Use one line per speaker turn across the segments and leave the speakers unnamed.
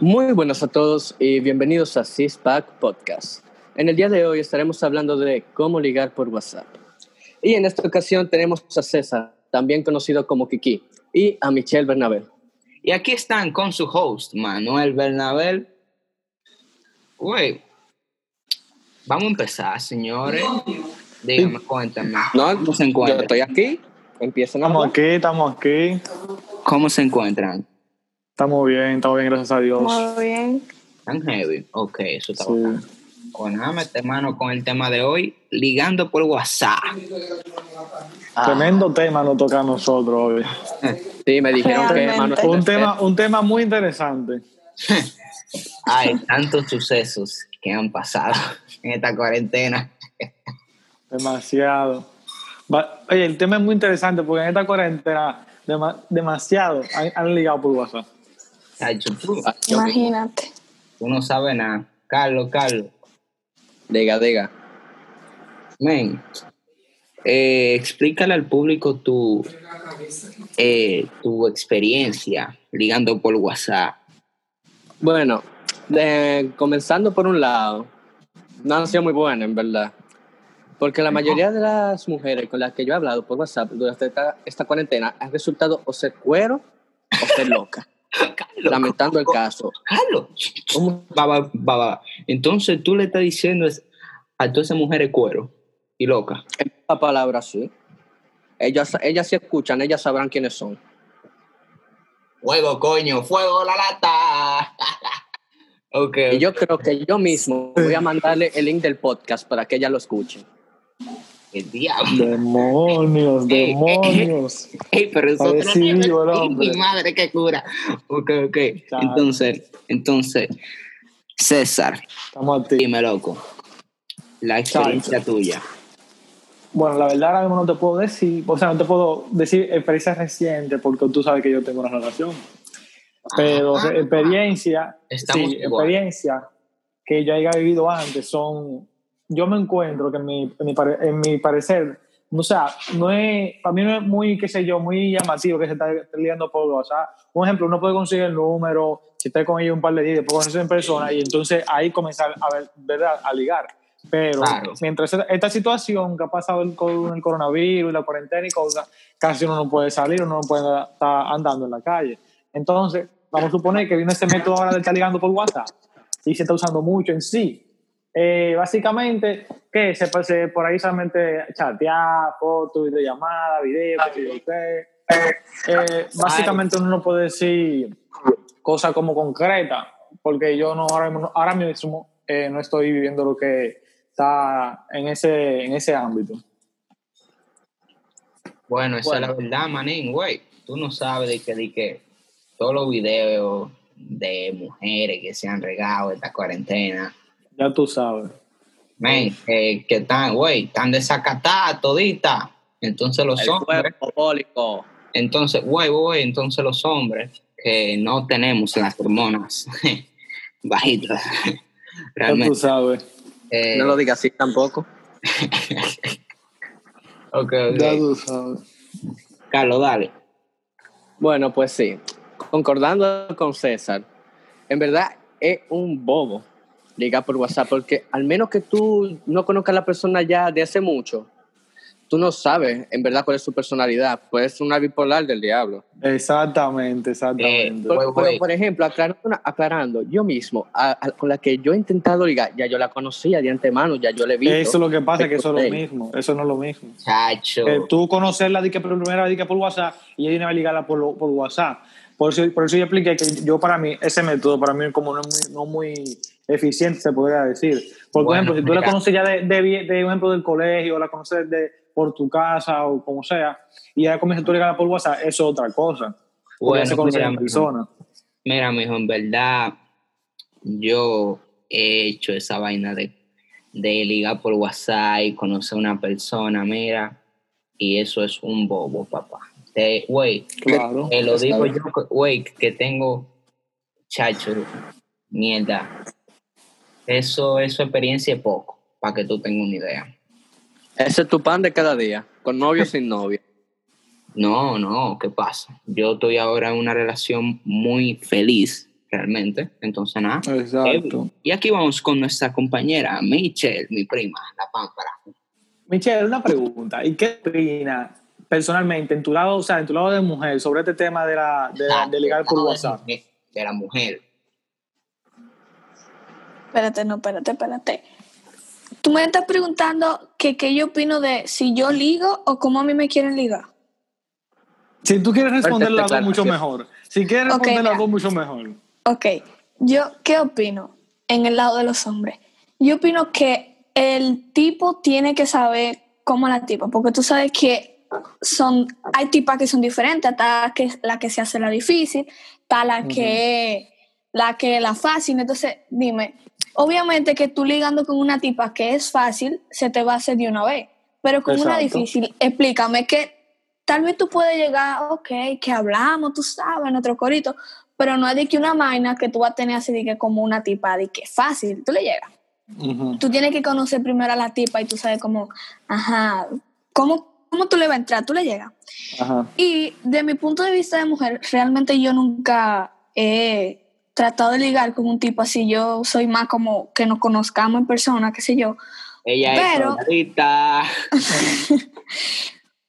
Muy buenas a todos y bienvenidos a CISPAC Podcast. En el día de hoy estaremos hablando de cómo ligar por WhatsApp. Y en esta ocasión tenemos a César, también conocido como Kiki, y a Michelle Bernabé.
Y aquí están con su host, Manuel Bernabel. Güey, vamos a empezar, señores. Dígame, cuéntame.
No,
¿Cómo se
yo
encuentran?
estoy aquí. Empiezan a
Estamos
hablar.
aquí, estamos aquí.
¿Cómo se encuentran?
Estamos bien, estamos bien, gracias a Dios.
Muy bien.
¿Tan heavy? Ok, eso está
Sí.
bueno. Bueno, nada, mete mano con el tema de hoy, ligando por WhatsApp.
Ah,
Tremendo tema nos toca a nosotros hoy.
Sí, me dijeron que. Manuel
Un tema, un tema muy interesante.
Hay tantos sucesos que han pasado en esta cuarentena.
Demasiado. Oye, el tema es muy interesante porque en esta cuarentena dema- demasiado han, han ligado por WhatsApp.
Tú,
Imagínate.
tú no sabes nada. Carlos, Carlos.
Diga, diga.
Men, eh, explícale al público tu, eh, tu experiencia ligando por WhatsApp.
Bueno, de- comenzando por un lado, no ha sido muy buena, en verdad. Porque la mayoría de las mujeres con las que yo he hablado por WhatsApp durante esta, esta cuarentena han resultado o ser cuero o ser loca.
Carlos,
lamentando el caso.
Carlos. Baba. Entonces tú le estás diciendo a todas esas mujeres cuero y loca.
En esta palabra sí. Ellas, ellas sí escuchan, ellas sabrán quiénes son.
Fuego, coño, fuego, la lata. ok.
Y yo creo que yo mismo voy a mandarle el link del podcast para que ella lo escuche.
El diablo.
Demonios,
Ey,
demonios.
Ey, pero eso
hombre.
Mi madre, qué cura. Ok, ok.
Claro.
Entonces, entonces, César,
Estamos a ti.
dime, loco. La experiencia tuya.
Bueno, la verdad ahora mismo no te puedo decir, o sea, no te puedo decir experiencia reciente porque tú sabes que yo tengo una relación. Pero
Ah.
experiencia,
Estamos
sí,
igual.
experiencia que yo haya vivido antes son, yo me encuentro que en mi, en mi, pare- en mi parecer, o sea, no es, para mí no es muy, qué sé yo, muy llamativo que se está liando por WhatsApp. Un ejemplo, uno puede conseguir el número, si está con ellos un par de días, después conocerse en persona y entonces ahí comenzar a ver, ¿verdad? A ligar. Pero
Claro.
mientras esta, situación que ha pasado con el coronavirus y la cuarentena y cosas, casi uno no puede salir, uno no puede estar andando en la calle. Entonces, vamos a suponer que viene este método ahora de estar ligando por WhatsApp y se está usando mucho en sí. Eh, básicamente, que se, se por ahí solamente chatear, fotos, videollamada, video, qué sé yo qué. Eh, básicamente uno no puede decir cosas como concretas, porque yo no ahora mismo, ahora mismo eh, no estoy viviendo lo que está en ese, en ese ámbito.
Bueno, esa
Bueno.
es la verdad, manín, güey. Tú no sabes de que, de que todos los videos de mujeres que se han regado esta cuarentena,
Ya tú sabes.
men, que, que están, güey, están desacatadas toditas. Entonces los
El
hombres,
cuerpo
entonces, güey, güey, entonces los hombres que no tenemos las hormonas bajitas,
Ya tú sabes.
eh,
No lo digas así tampoco.
ok, ok.
Ya tú sabes.
Carlos, dale.
Bueno, pues sí. Concordando con César, en verdad es un bobo ligar por WhatsApp porque al menos que tú no conozcas a la persona ya de hace mucho, tú no sabes en verdad cuál es su personalidad. Puede ser una bipolar del diablo.
Exactamente, exactamente.
Por, por-
güey.
por ejemplo, aclarando, aclarando, yo mismo, a- a- con la que yo he intentado ligar, ya yo la conocía de antemano, ya yo le vi.
eso es lo que pasa, que eso es lo mismo. Eso no es lo mismo.
Chacho.
Tú conocerla di que por primera vez di que por WhatsApp y ella viene a ligarla por, por WhatsApp. Por eso, por eso yo expliqué que yo para mí, ese método para mí como no es muy, no muy eficiente, se podría decir. Por
Bueno,
ejemplo, si tú la conoces ya de, de, ejemplo del colegio, la conoces de, por tu casa o como sea, y ya comienzas tú a ligarla por WhatsApp, eso es otra cosa. Porque ya se conocen
mira,
en persona.
Mira, mijo, en verdad, yo he hecho esa vaina de, de ligar por WhatsApp y conocer a una persona, mira, y eso es un bobo, papá. Güey,
Claro.
te lo digo yo, güey, que tengo, chacho, mierda. Eso, eso experiencia es poco, para que tú tengas una idea.
Ese es tu pan de cada día, con novio o sin novio.
No, no, ¿qué pasa? Yo estoy ahora en una relación muy feliz, realmente. Entonces, nada.
Exacto.
Y aquí vamos con nuestra compañera Michelle, mi prima, la pámpara.
Michelle, una pregunta. ¿Y qué opina personalmente en tu lado, o sea, en tu lado de mujer, sobre este tema de, la, de, de ligar por WhatsApp?
De la mujer.
Espérate, no, espérate, espérate. Tú me estás preguntando que qué yo opino de si yo ligo o cómo a mí me quieren ligar.
Si tú quieres responder
Perfecta
las dos, mucho mejor. Si quieres
Ok,
responder las
mira.
dos, mucho mejor.
Ok, yo, ¿qué opino en el lado de los hombres? Yo opino que el tipo tiene que saber cómo la tipa, porque tú sabes que son, hay tipas que son diferentes, está que, la que se hace la difícil, está la que la que la fácil, entonces dime, obviamente que tú ligando con una tipa que es fácil, se te va a hacer de una vez, pero con una difícil, explícame que tal vez tú puedes llegar, ok, que hablamos, tú sabes, nuestro corito, pero no es de que una vaina que tú vas a tener así de que como una tipa de que fácil, tú le llegas. Tú tienes que conocer primero a la tipa y tú sabes cómo, ajá, cómo, cómo tú le vas a entrar, tú le llegas.
Ajá.
Y de mi punto de vista de mujer, realmente yo nunca he tratado de ligar con un tipo así. Yo soy más como que nos conozcamos en persona, qué sé yo.
Ella
Pero-
es.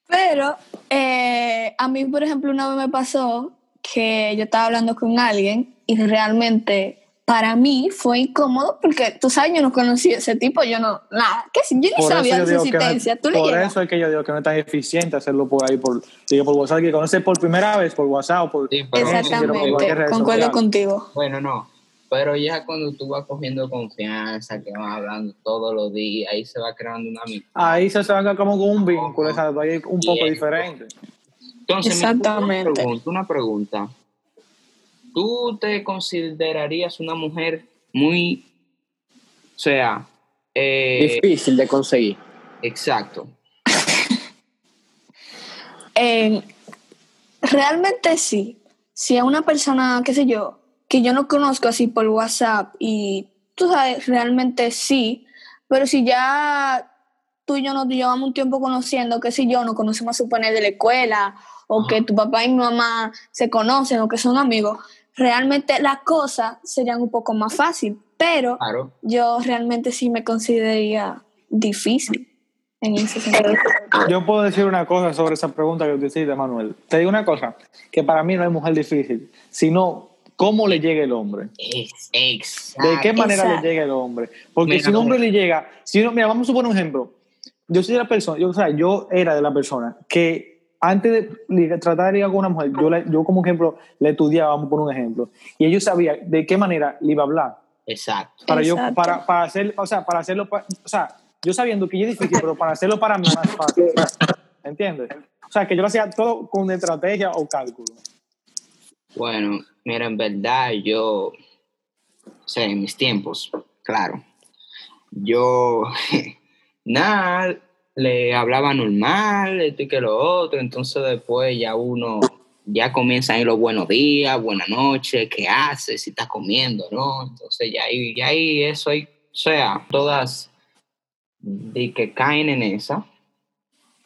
Pero eh, a mí, por ejemplo, una vez me pasó que yo estaba hablando con alguien y realmente para mí fue incómodo porque tú sabes, yo no conocía a ese tipo, yo no, nada, que yo ni
Por
sabía de su existencia, tú le
por eso es que yo digo que no es tan eficiente hacerlo por ahí, por, digo, por WhatsApp, que conoces por primera vez por WhatsApp o por
Sí,
Exactamente,
cualquier red
concuerdo
social.
contigo.
Bueno, no. Pero ya cuando tú vas cogiendo confianza, que vas hablando todos los días, ahí se va creando una amistad.
Ahí se van como con un vínculo, exacto, ahí es un poco
Bien.
diferente.
Entonces,
Exactamente.
Una pregunta, una pregunta. ¿Tú te considerarías una mujer muy, o sea, eh,
Difícil de conseguir.
exacto?
Eh, realmente sí. Si a una persona, qué sé yo, que yo no conozco así por WhatsApp y tú sabes, realmente sí, pero si ya tú y yo nos llevamos un tiempo conociendo, qué sé yo, nos conocemos a suponer de la escuela o que tu papá y mi mamá se conocen o que son amigos, realmente las cosas serían un poco más fácil, pero
Claro.
yo realmente sí me consideraría difícil en ese sentido.
Yo puedo decir una cosa sobre esa pregunta que tú hiciste, Manuel. Te digo una cosa, que para mí no es mujer difícil, sino cómo le llega el hombre.
Exacto.
¿De qué manera
Exacto.
le llega el hombre? Porque
Mira,
si un hombre
mira.
le llega, si uno, mira, vamos a suponer un ejemplo. Yo soy de la persona, yo, o sea, yo era de la persona que antes de tratar de ligar con una mujer, yo, le- yo como ejemplo le estudiaba, vamos a poner un ejemplo, y yo sabía de qué manera le iba a hablar.
Exacto.
Para yo, para, para hacer, o sea, para hacerlo, pa- o sea, yo sabiendo que es difícil, pero para hacerlo para mí es más fácil. ¿Entiendes? O sea, que yo lo hacía todo con estrategia o cálculo.
Bueno, mira, en verdad yo, o sea, en mis tiempos, claro, yo, nada, le hablaba normal, esto y que lo otro, entonces después ya uno, ya comienzan ahí los buenos días, buenas noches, qué haces, si estás comiendo, ¿no? Entonces ya ahí, ya ahí eso hay, o sea, todas de que caen en esa,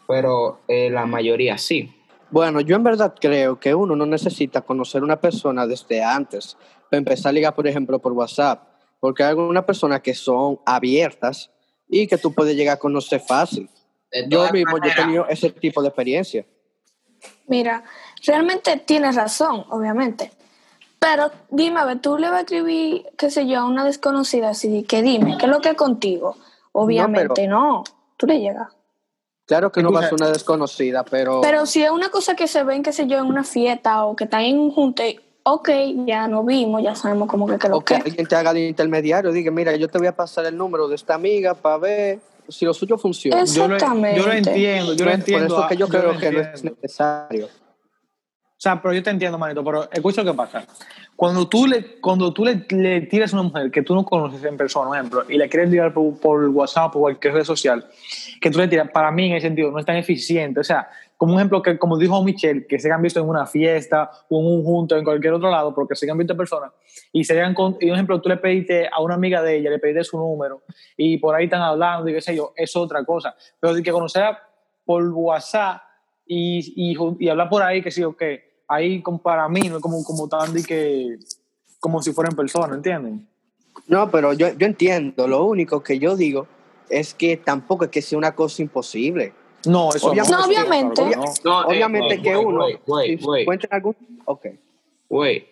pero eh, la mayoría sí.
Bueno, yo en verdad creo que uno no necesita conocer una persona desde antes para empezar a ligar, por ejemplo, por WhatsApp, porque hay algunas personas que son abiertas y que tú puedes llegar a conocer fácil. Yo mismo yo he tenido ese tipo de experiencia.
Mira, realmente tienes razón, obviamente. Pero dime, a ver, tú le vas a escribir, qué sé yo, a una desconocida así, que dime, ¿qué es lo que es contigo? Obviamente no, tú le llegas.
Claro que no va a una desconocida, pero,
Pero si es una cosa que se ven, qué sé yo, en una fiesta o que están en un junte, ok, ya nos vimos, ya sabemos cómo que, que lo
o que
que.
alguien te haga de intermediario, diga, mira, yo te voy a pasar el número de esta amiga para ver si lo suyo funciona.
Es-
Yo lo,
Exactamente.
yo lo entiendo, yo lo
Por
entiendo.
eso que yo creo que no es necesario.
O sea, pero yo te entiendo, manito, pero escucha lo que pasa. Cuando tú le, cuando tú le, le tiras a una mujer que tú no conoces en persona, por ejemplo, y le quieres ligar por, por WhatsApp o cualquier red social, que tú le tiras, para mí en ese sentido no es tan eficiente. O sea, como un ejemplo que, como dijo Michelle, que se han visto en una fiesta o en un junto en cualquier otro lado, porque se han visto en persona, y se hayan con, y un ejemplo, tú le pediste a una amiga de ella, le pediste su número, y por ahí están hablando y qué sé yo, es otra cosa. Pero de que conocer por WhatsApp y, y, y hablar por ahí que sí o qué. Ahí como para mí no es como, como tan de que, como si fuera en persona, ¿entienden?
No, pero yo, yo entiendo. Lo único que yo digo es que tampoco es que sea una cosa imposible.
No, eso
Obviamente-
No, obviamente.
no.
Eh,
Obviamente
wait,
que
wait,
uno,
wait, wait,
si
wait,
encuentra algún... Ok.
wait.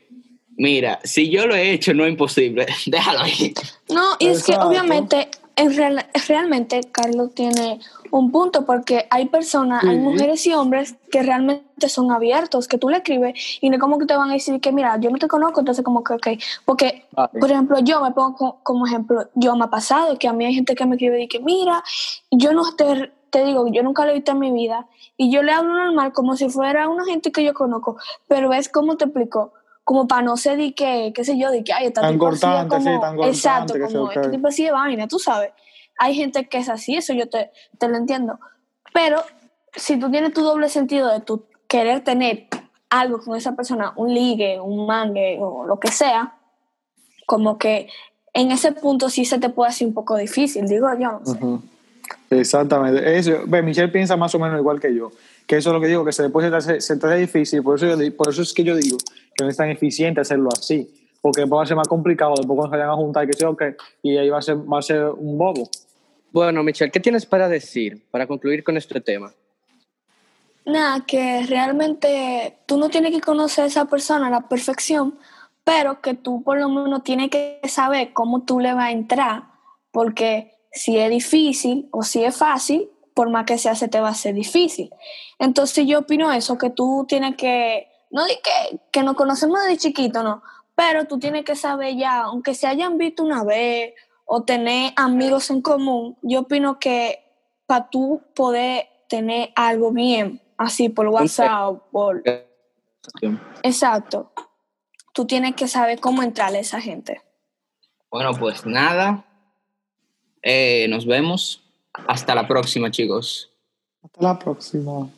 Mira, si yo lo he hecho, no es imposible. Déjalo ahí.
No, y es que obviamente, en real- realmente Carlos tiene un punto porque hay personas, hay mujeres y hombres que realmente son abiertos, que tú le escribes y no como que te van a decir que mira, yo no te conozco, entonces como que, ok, porque, por ejemplo, yo me pongo co- como ejemplo, yo me ha pasado que a mí hay gente que me escribe y que mira, yo no te, te digo, yo nunca lo he visto en mi vida y yo le hablo normal como si fuera una gente que yo conozco, pero es como te explico. Como para no ser de que, qué sé yo, de que, ay, esta
Tan cortante, sí, tan cortante,
Exacto,
que
como este tipo así de vaina, tú sabes. Hay gente que es así, eso yo te, te lo entiendo. Pero si tú tienes tu doble sentido de tu querer tener algo con esa persona, un ligue, un mangue o lo que sea, como que en ese punto sí se te puede hacer un poco difícil, digo yo. no sé.
Ujú. Exactamente. Eso, ve, Michelle piensa más o menos igual que yo. Que eso es lo que digo, que se después se te hace, se te hace difícil. Por eso, yo por eso es que yo digo que no es tan eficiente hacerlo así. Porque después va a ser más complicado, después cuando se vayan a juntar, que sé yo qué, y ahí va a ser, va a ser un bobo.
Bueno, Michelle, ¿qué tienes para decir para concluir con este tema?
Nada, que realmente tú no tienes que conocer a esa persona a la perfección, pero que tú por lo menos tienes que saber cómo tú le vas a entrar, porque si es difícil o si es fácil, por más que sea, se te va a hacer difícil. Entonces yo opino eso, que tú tienes que, no di que, que nos conocemos desde chiquito, no, pero tú tienes que saber ya, aunque se hayan visto una vez o tener amigos en común, yo opino que para tú poder tener algo bien, así por WhatsApp, por... Exacto. Tú tienes que saber cómo entrarle a esa gente.
Bueno, pues nada. Eh, nos vemos. Hasta la próxima, chicos.
Hasta la próxima.